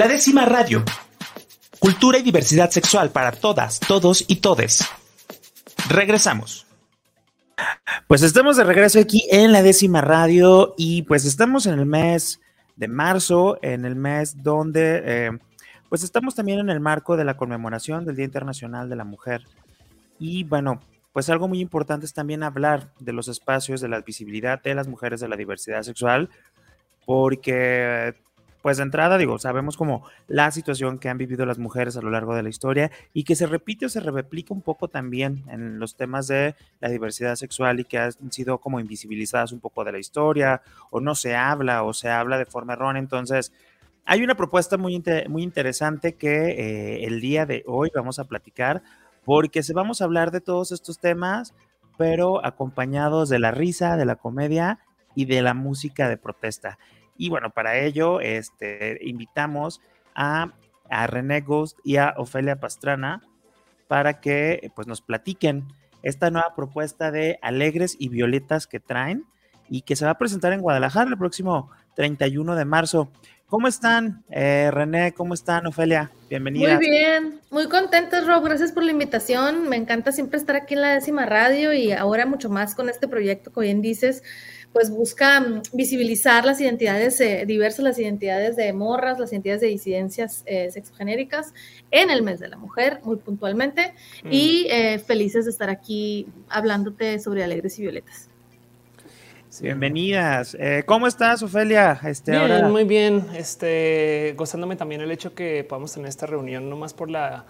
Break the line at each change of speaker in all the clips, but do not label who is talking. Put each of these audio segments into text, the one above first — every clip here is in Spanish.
La décima radio. Cultura y diversidad sexual para todas, todos y todes. Regresamos.
Pues estamos de regreso aquí en la décima radio y pues estamos en el mes de marzo, en el mes donde eh, pues estamos también en el marco de la conmemoración del Día Internacional de la Mujer. Y bueno, pues algo muy importante es también hablar de los espacios de la visibilidad de las mujeres de la diversidad sexual, porque pues de entrada, digo, sabemos como la situación que han vivido las mujeres a lo largo de la historia y que se repite o se replica un poco también en los temas de la diversidad sexual y que han sido como invisibilizadas un poco de la historia o no se habla o se habla de forma errónea. Entonces, hay una propuesta muy, muy interesante que eh, el día de hoy vamos a platicar porque se vamos a hablar de todos estos temas, pero acompañados de la risa, de la comedia y de la música de protesta. Y bueno, para ello este, invitamos a, a René Ghost y a Ofelia Pastrana para que pues, nos platiquen esta nueva propuesta de Alegres y Violetas que traen y que se va a presentar en Guadalajara el próximo 31 de marzo. ¿Cómo están, eh, René? ¿Cómo están, Ofelia? Bienvenida.
Muy bien, muy contentos, Rob. Gracias por la invitación. Me encanta siempre estar aquí en la décima radio y ahora mucho más con este proyecto, como bien dices, pues busca mm, visibilizar las identidades eh, diversas, las identidades de morras, las identidades de disidencias eh, sexogenéricas en el mes de la mujer, muy puntualmente, mm. y eh, felices de estar aquí hablándote sobre alegres y violetas.
Bienvenidas. ¿Cómo estás, Ofelia?
Este, bien, muy bien. Este, gozándome también el hecho que podamos tener esta reunión, no más por la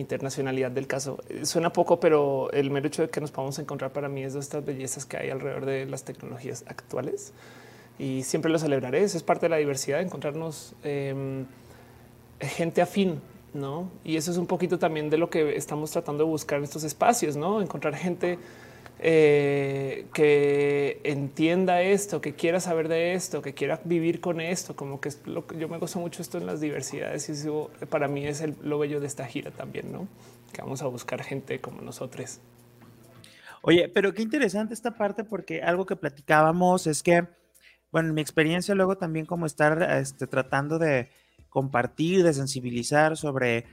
internacionalidad del caso. Suena poco, pero el mero hecho de que nos podamos encontrar para mí es de estas bellezas que hay alrededor de las tecnologías actuales y siempre lo celebraré. Eso es parte de la diversidad, encontrarnos em, gente afín, no? Y eso es un poquito también de lo que estamos tratando de buscar en estos espacios, no? Encontrar gente eh, que entienda esto, que quiera saber de esto, que quiera vivir con esto, como que es lo que yo me gozo mucho esto en las diversidades y eso para mí es lo bello de esta gira también, ¿no? Que vamos a buscar gente como nosotros.
Oye, pero qué interesante esta parte porque algo que platicábamos es que, bueno, en mi experiencia luego también como estar este, tratando de compartir, de sensibilizar sobre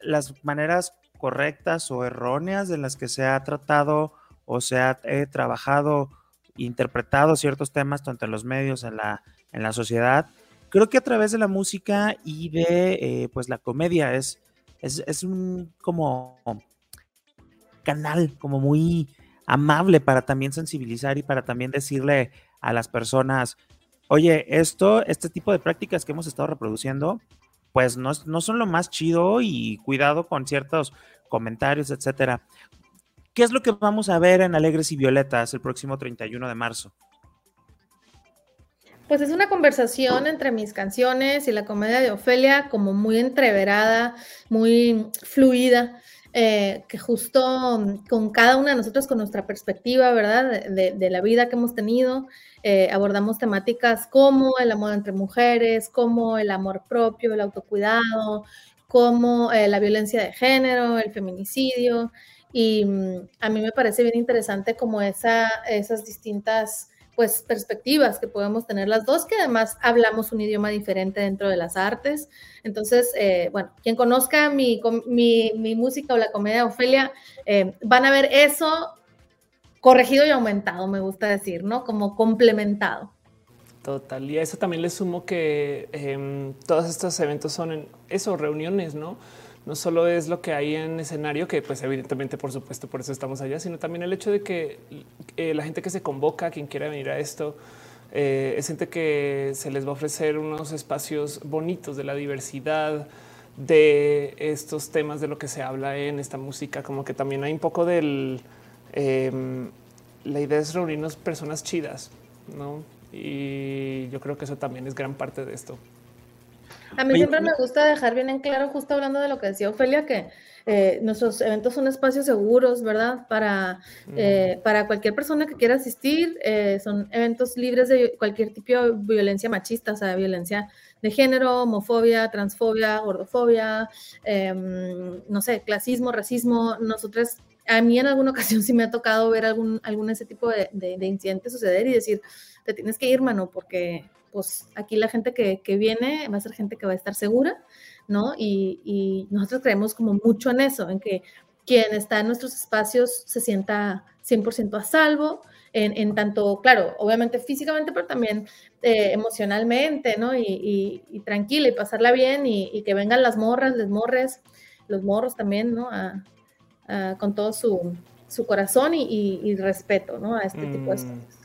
las maneras correctas o erróneas de las que se ha tratado o sea, he trabajado, interpretado ciertos temas tanto en los medios, en la, en la sociedad. Creo que a través de la música y de eh, pues la comedia es, es, un como canal como muy amable para también sensibilizar y para también decirle a las personas, oye, esto, este tipo de prácticas que hemos estado reproduciendo, pues no, no son lo más chido y cuidado con ciertos comentarios, etcétera. ¿Qué es lo que vamos a ver en Alegres y Violetas el próximo 31 de marzo?
Pues es una conversación entre mis canciones y la comedia de Ofelia, como muy entreverada, muy fluida, eh, que justo con cada una de nosotros, con nuestra perspectiva, ¿verdad? De, la vida que hemos tenido, eh, abordamos temáticas como el amor entre mujeres, como el amor propio, el autocuidado, como eh, la violencia de género, el feminicidio. Y mm, a mí me parece bien interesante como esa, esas distintas pues perspectivas que podemos tener las dos, que además hablamos un idioma diferente dentro de las artes. Entonces, eh, bueno, quien conozca mi, mi, mi, música o la comedia de Ofelia, eh, van a ver eso corregido y aumentado, me gusta decir, ¿no? Como complementado.
Total, y a eso también le sumo que em, todos estos eventos son en eso, reuniones, ¿no? No solo es lo que hay en escenario, que pues evidentemente por supuesto por eso estamos allá, sino también el hecho de que eh, la gente que se convoca, quien quiera venir a esto, eh, es gente que se les va a ofrecer unos espacios bonitos de la diversidad, de estos temas de lo que se habla en esta música, como que también hay un poco del... Em, la idea es reunirnos personas chidas, ¿no? Y yo creo que eso también es gran parte de esto.
A mí siempre me gusta dejar bien en claro, justo hablando de lo que decía Ofelia, que eh, nuestros eventos son espacios seguros, ¿verdad? Para, eh, para cualquier persona que quiera asistir, eh, son eventos libres de cualquier tipo de violencia machista, o sea, violencia de género, homofobia, transfobia, gordofobia, em, no sé, clasismo, racismo. Nosotros, a mí en alguna ocasión sí me ha tocado ver algún, algún ese tipo de, de, de incidentes suceder y decir, te tienes que ir, mano, porque pues aquí la gente que, que, viene va a ser gente que va a estar segura, ¿no? Y, y, nosotros creemos como mucho en eso, en que quien está en nuestros espacios se sienta 100% a salvo, en, en, tanto, claro, obviamente físicamente, pero también eh, emocionalmente, ¿no? Y, y, tranquila y pasarla bien y, que vengan las morras, les morres, los morros también, ¿no? A, con todo su, su corazón y, respeto, ¿no? A este tipo de mm, cosas.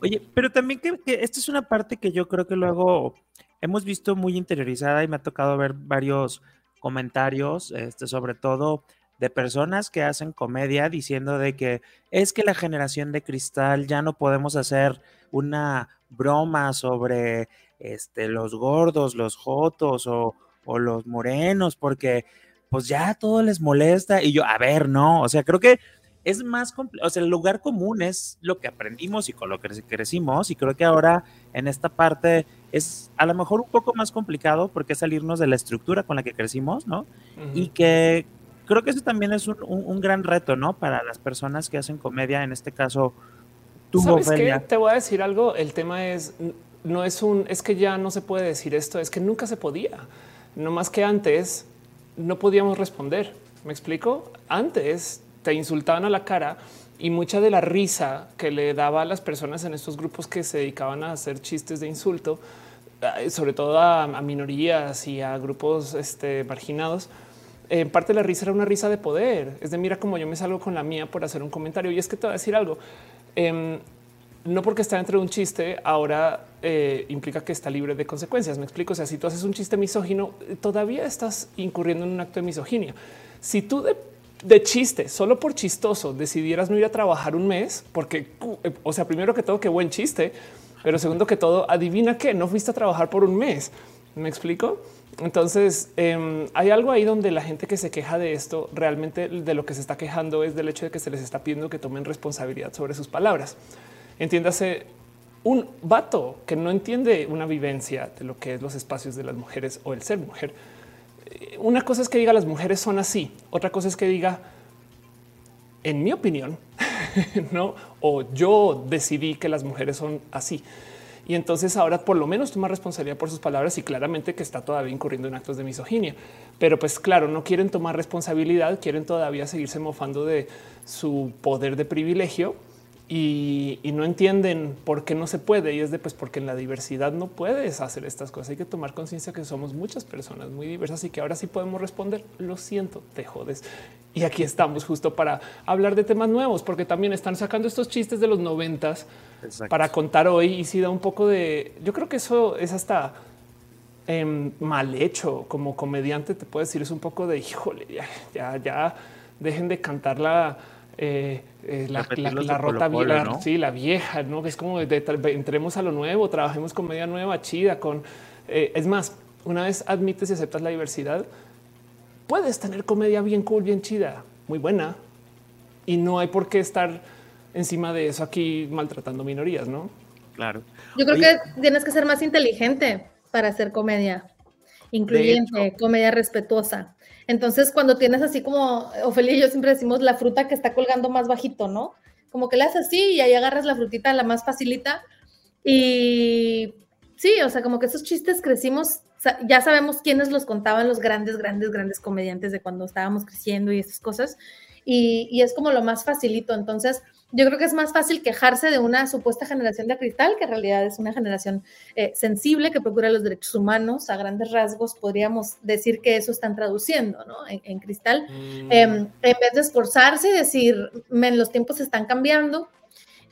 Oye, pero también que, que esta es una parte que yo creo que luego hemos visto muy interiorizada y me ha tocado ver varios comentarios, este, sobre todo de personas que hacen comedia diciendo de que es que la generación de cristal ya no podemos hacer una broma sobre este, los gordos, los jotos o, o los morenos, porque pues ya todo les molesta. Y yo, a ver, no, o sea, creo que es más complejo, o sea, el lugar común es lo que aprendimos y con lo que crecimos, y creo que ahora en esta parte es a lo mejor un poco más complicado porque es salirnos de la estructura con la que crecimos, ¿no? Y que creo que eso también es un, gran reto, ¿no? Para las personas que hacen comedia, en este caso,
tú, ¿Sabes qué? Te voy a decir algo, el tema es, no es un, es que ya no se puede decir esto, es que nunca se podía, no más que antes no podíamos responder, ¿me explico? Antes te insultaban a la cara y mucha de la risa que le daba a las personas en estos grupos que se dedicaban a hacer chistes de insulto, eh, sobre todo a, minorías y a grupos este, marginados, en parte la risa era una risa de poder. Es de mira como yo me salgo con la mía por hacer un comentario. Y es que te voy a decir algo. Em, no porque está dentro de un chiste, ahora eh, implica que está libre de consecuencias. Me explico. O sea, si tú haces un chiste misógino, todavía estás incurriendo en un acto de misoginia. Si tú de, chiste, solo por chistoso, decidieras no ir a trabajar un mes, porque, o sea, primero que todo, qué buen chiste, pero segundo que todo, adivina que no fuiste a trabajar por un mes. Me explico. Entonces, em, hay algo ahí donde la gente que se queja de esto realmente de lo que se está quejando es del hecho de que se les está pidiendo que tomen responsabilidad sobre sus palabras. Entiéndase, un vato que no entiende una vivencia de lo que es los espacios de las mujeres o el ser mujer. Una cosa es que diga las mujeres son así, otra cosa es que diga, en mi opinión, no, o yo decidí que las mujeres son así. Y entonces ahora por lo menos toma responsabilidad por sus palabras y claramente que está todavía incurriendo en actos de misoginia. Pero pues claro, no quieren tomar responsabilidad, quieren todavía seguirse mofando de su poder de privilegio y, no entienden por qué no se puede. Y es de pues porque en la diversidad no puedes hacer estas cosas. Hay que tomar conciencia que somos muchas personas muy diversas y que ahora sí podemos responder. Lo siento, te jodes. Y aquí estamos justo para hablar de temas nuevos, porque también están sacando estos chistes de los noventas para contar hoy y si da un poco de. Yo creo que eso es hasta em, mal hecho como comediante. Te puedo decir, es un poco de híjole, ya, ya, ya dejen de cantar la eh, eh, la, rota vieja, sí, la vieja, no es como entremos a lo nuevo, trabajemos con media nueva, chida, con eh, es más, una vez admites y aceptas la diversidad, puedes tener comedia bien cool, bien chida, muy buena, y no hay por qué estar encima de eso aquí maltratando minorías, no?
Claro.
Yo creo que tienes que ser más inteligente para hacer comedia incluyente, comedia respetuosa. Entonces, cuando tienes así como Ofelia y yo siempre decimos la fruta que está colgando más bajito, ¿no? Como que le haces así y ahí agarras la frutita la más facilita. Y sí, o sea, como que esos chistes crecimos, ya sabemos quiénes los contaban los grandes, grandes, grandes comediantes de cuando estábamos creciendo y esas cosas. Y, y es como lo más facilito. Entonces, yo creo que es más fácil quejarse de una supuesta generación de cristal, que en realidad es una generación eh, sensible que procura los derechos humanos. A grandes rasgos podríamos decir que eso están traduciendo ¿no? en, cristal. Mm. Em, en vez de esforzarse y decir, men, los tiempos están cambiando,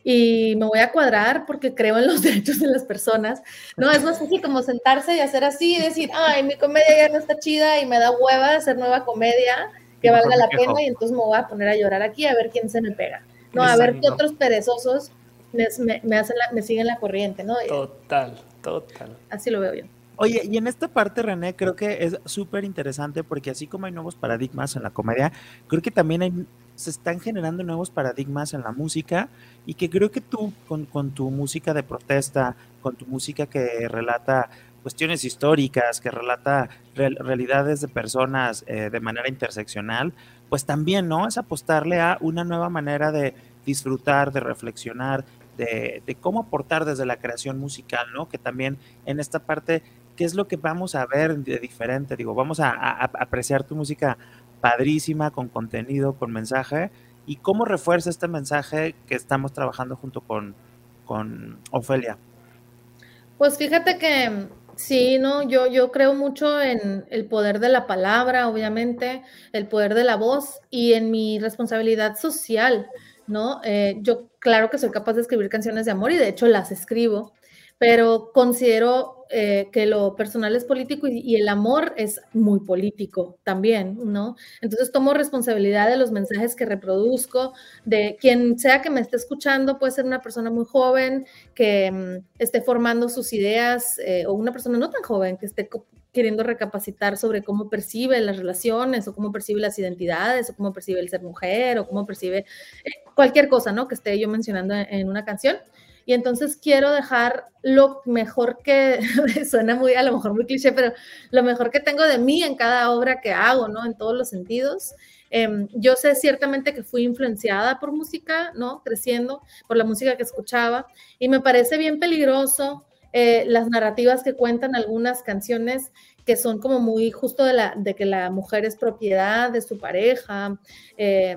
y me voy a cuadrar porque creo en los derechos de las personas. No, es más fácil como sentarse y hacer así y decir, ay, mi comedia ya no está chida y me da hueva hacer nueva comedia que valga la pena y entonces me voy a poner a llorar aquí a ver quién se me pega. No, a ver qué otros perezosos me, hacen me siguen la corriente, ¿no?
Total, total.
Así lo veo yo.
Oye, y en esta parte, René, creo que es súper interesante porque así como hay nuevos paradigmas en la comedia, creo que también hay, se están generando nuevos paradigmas en la música y que creo que tú con, con tu música de protesta, con tu música que relata cuestiones históricas, que relata realidades de personas eh, de manera interseccional, pues también, ¿no? Es apostarle a una nueva manera de disfrutar, de reflexionar de, cómo aportar desde la creación musical, ¿no? Que también en esta parte, ¿qué es lo que vamos a ver de diferente? Digo, vamos a, apreciar tu música padrísima, con contenido, con mensaje, y cómo refuerza este mensaje que estamos trabajando junto con, con Ofelia.
Pues fíjate que sí, no, yo, yo creo mucho en el poder de la palabra, obviamente, el poder de la voz y en mi responsabilidad social. ¿no? Eh, yo claro que soy capaz de escribir canciones de amor y de hecho las escribo, pero considero eh, que lo personal es político y, el amor es muy político también, ¿no? Entonces tomo responsabilidad de los mensajes que reproduzco, de quien sea que me esté escuchando, puede ser una persona muy joven que mm, esté formando sus ideas eh, o una persona no tan joven que esté queriendo recapacitar sobre cómo percibe las relaciones o cómo percibe las identidades o cómo percibe el ser mujer o cómo percibe eh, cualquier cosa, ¿no? Que esté yo mencionando en una canción. Y entonces quiero dejar lo mejor que, suena muy, a lo mejor muy cliché, pero lo mejor que tengo de mí en cada obra que hago, ¿no? En todos los sentidos. Em, yo sé ciertamente que fui influenciada por música, ¿no? Creciendo, por la música que escuchaba. Y me parece bien peligroso eh, las narrativas que cuentan algunas canciones que son como muy justo de, la, de que la mujer es propiedad de su pareja. Eh,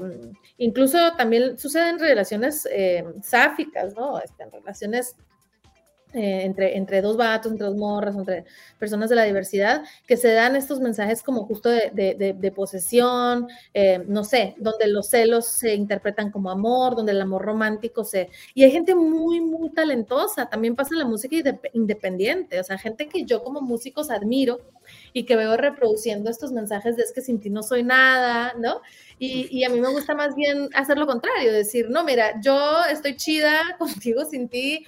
incluso también suceden relaciones eh, sáficas, ¿no? Este, relaciones eh, entre, entre dos vatos, entre dos morras, entre personas de la diversidad, que se dan estos mensajes como justo de, posesión, eh, no sé, donde los celos se interpretan como amor, donde el amor romántico se... Y hay gente muy, muy talentosa, también pasa en la música independiente, o sea, gente que yo como músicos admiro y que veo reproduciendo estos mensajes de es que sin ti no soy nada, ¿no? Y, y, a mí me gusta más bien hacer lo contrario, decir, no, mira, yo estoy chida contigo, sin ti,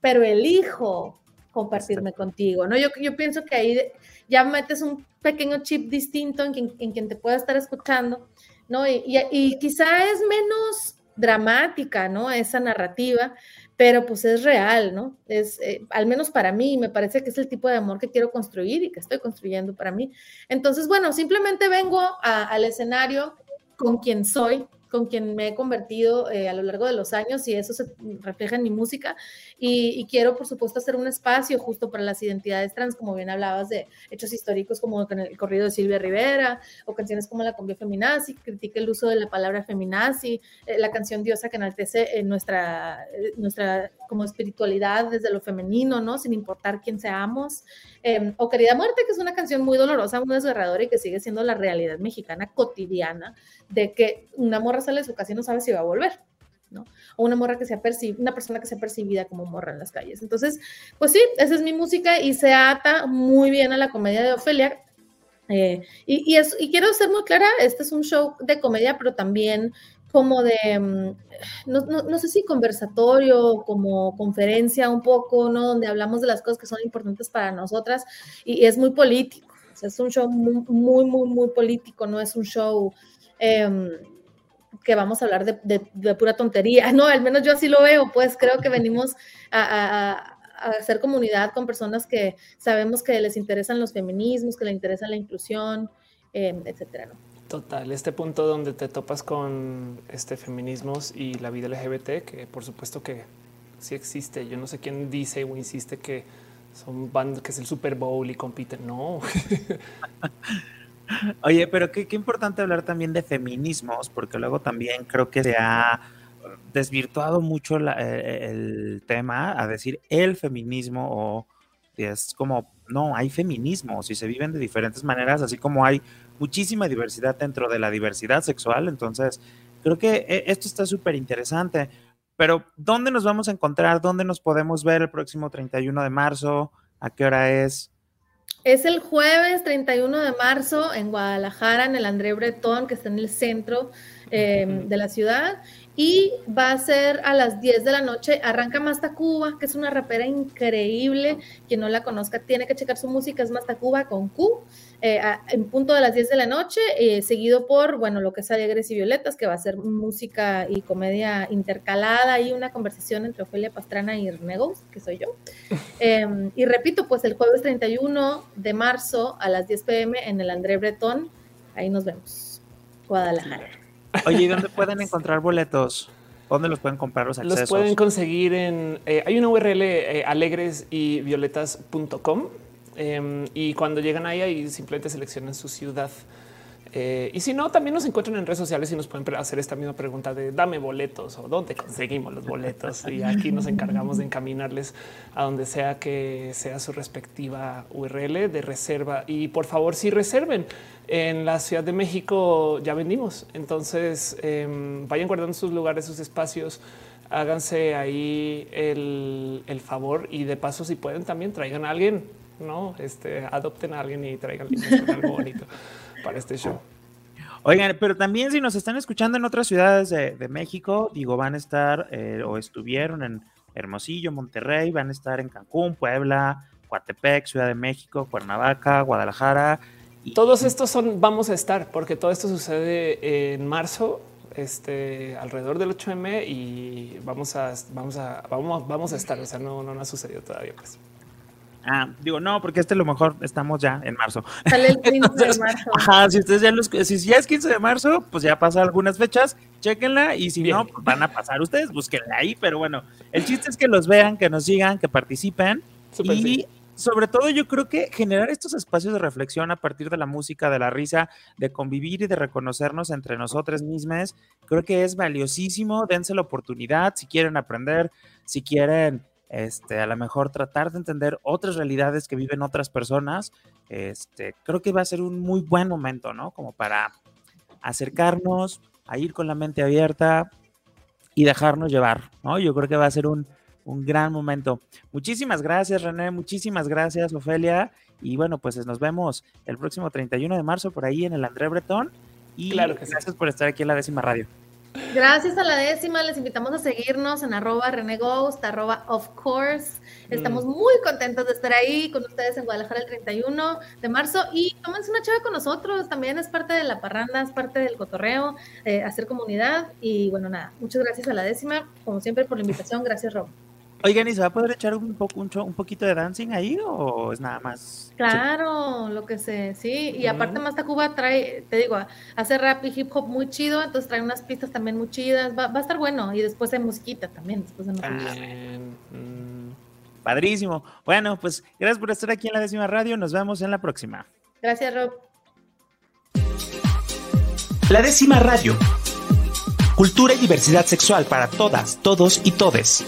pero elijo compartirme contigo, ¿no? Yo, yo pienso que ahí ya metes un pequeño chip distinto en quien, en quien te pueda estar escuchando, ¿no? Y, y, quizá es menos dramática, ¿no? Esa narrativa, pero pues es real, ¿no? Es, eh, al menos para mí, me parece que es el tipo de amor que quiero construir y que estoy construyendo para mí. Entonces, bueno, simplemente vengo al escenario con quien soy, con quien me he convertido eh, a lo largo de los años y eso se refleja en mi música. Y, quiero, por supuesto, hacer un espacio justo para las identidades trans, como bien hablabas de hechos históricos como el corrido de Silvia Rivera o canciones como la cumbia feminazi, critica el uso de la palabra feminazi, eh, la canción Diosa que enaltece nuestra, eh, nuestra como espiritualidad desde lo femenino, ¿no? Sin importar quién seamos. Em, o Querida Muerte, que es una canción muy dolorosa, muy desgarradora y que sigue siendo la realidad mexicana cotidiana de que una morra sale su casa y no sabe si va a volver. ¿no? O una morra que sea una persona que sea percibida como morra en las calles. Entonces, pues sí, esa es mi música y se ata muy bien a la comedia de Ofelia. Eh, y, y, y quiero ser muy clara, este es un show de comedia, pero también como de, mm, no, no, sé si conversatorio, como conferencia un poco, ¿no? Donde hablamos de las cosas que son importantes para nosotras y, es muy político. es un show muy, muy, muy, muy político, no es un show em, que vamos a hablar de, pura tontería. No, al menos yo así lo veo, pues creo que venimos a, hacer comunidad con personas que sabemos que les interesan los feminismos, que les interesa la inclusión, em, etcétera, ¿no?
Total, este punto donde te topas con este feminismos y la vida LGBT, que por supuesto que sí existe. Yo no sé quién dice o insiste que son bandas que es el Super Bowl y compiten. No.
Oye, pero qué, importante hablar también de feminismos, porque luego también creo que se ha desvirtuado mucho eh, el tema a decir el feminismo o es como, no, hay feminismos y se viven de diferentes maneras, así como hay muchísima diversidad dentro de la diversidad sexual. Entonces, creo que eh, esto está súper interesante. Pero, ¿dónde nos vamos a encontrar? ¿Dónde nos podemos ver el próximo 31 de marzo? ¿A qué hora es?
Es el jueves 31 de marzo en Guadalajara, en el André Bretón, que está en el centro eh, de la ciudad y va a ser a las 10 de la noche. Arranca Cuba, que es una rapera increíble. Quien no la conozca tiene que checar su música, es Cuba con Q, eh, en punto de las 10 de la noche, eh, seguido por, bueno, lo que es Alegres y Violetas, que va a ser música y comedia intercalada y una conversación entre Ofelia Pastrana y Renegos, que soy yo. Em, y repito, pues el jueves 31 de marzo a las 10 pm en el André Bretón, ahí nos vemos. Guadalajara.
Oye, ¿y dónde pueden encontrar boletos? ¿Dónde los pueden comprar los accesos?
Los pueden conseguir en... Eh, hay una URL eh, alegres y violetas.com em, y cuando llegan ahí, ahí simplemente seleccionan su ciudad. Eh, y si no, también nos encuentran en redes sociales y nos pueden hacer esta misma pregunta de dame boletos o dónde conseguimos los boletos. Y aquí nos encargamos de encaminarles a donde sea que sea su respectiva URL de reserva. Y por favor, si reserven en la Ciudad de México, ya vendimos. Entonces em, vayan guardando sus lugares, sus espacios. Háganse ahí el, el favor y de paso, si pueden, también traigan a alguien, no este, adopten a alguien y traigan algo bonito para este show.
Oigan, pero también si nos están escuchando en otras ciudades de, México, digo, van a estar eh, o estuvieron en Hermosillo, Monterrey, van a estar en Cancún, Puebla, Coatepec, Ciudad de México, Cuernavaca, Guadalajara.
Y... Todos estos son, vamos a estar, porque todo esto sucede en marzo, este, alrededor del 8M y vamos a, vamos a, vamos, vamos a estar, o sea, no, no, no ha sucedido todavía, pues.
Ah, digo, no, porque este a lo mejor estamos ya en marzo.
Sale el 15 de marzo.
Ajá, si ustedes ya los, si ya es 15 de marzo, pues ya pasa algunas fechas, chequenla y si no, pues van a pasar ustedes, búsquenla ahí, pero bueno, el chiste es que los vean, que nos sigan, que participen y sobre todo yo creo que generar estos espacios de reflexión a partir de la música, de la risa, de convivir y de reconocernos entre nosotros mismos, creo que es valiosísimo, dense la oportunidad si quieren aprender, si quieren este, a lo mejor tratar de entender otras realidades que viven otras personas, este, creo que va a ser un muy buen momento, ¿no? Como para acercarnos, a ir con la mente abierta y dejarnos llevar, ¿no? Yo creo que va a ser un, un gran momento. Muchísimas gracias, René, muchísimas gracias, Ofelia, y bueno, pues nos vemos el próximo 31 de marzo por ahí en el André Bretón, y claro que gracias por estar aquí en la décima radio.
Gracias a la décima, les invitamos a seguirnos en arroba reneghost, arroba of course. Estamos mm. muy contentos de estar ahí con ustedes en Guadalajara el 31 de marzo y tómense una chava con nosotros, también es parte de la parranda, es parte del cotorreo, eh, hacer comunidad y bueno, nada, muchas gracias a la décima, como siempre por la invitación, gracias Rob.
Oigan, ¿y se va a poder echar un poco un, un poquito de dancing ahí o es nada más?
Claro, lo que sé, sí. Y aparte más Cuba trae, te digo, hace rap y hip hop muy chido, entonces trae unas pistas también muy chidas. Va, a estar bueno. Y después hay musiquita también, después de
mm, Padrísimo. Bueno, pues gracias por estar aquí en la décima radio. Nos vemos en la próxima.
Gracias, Rob.
La décima radio. Cultura y diversidad sexual para todas, todos y todes.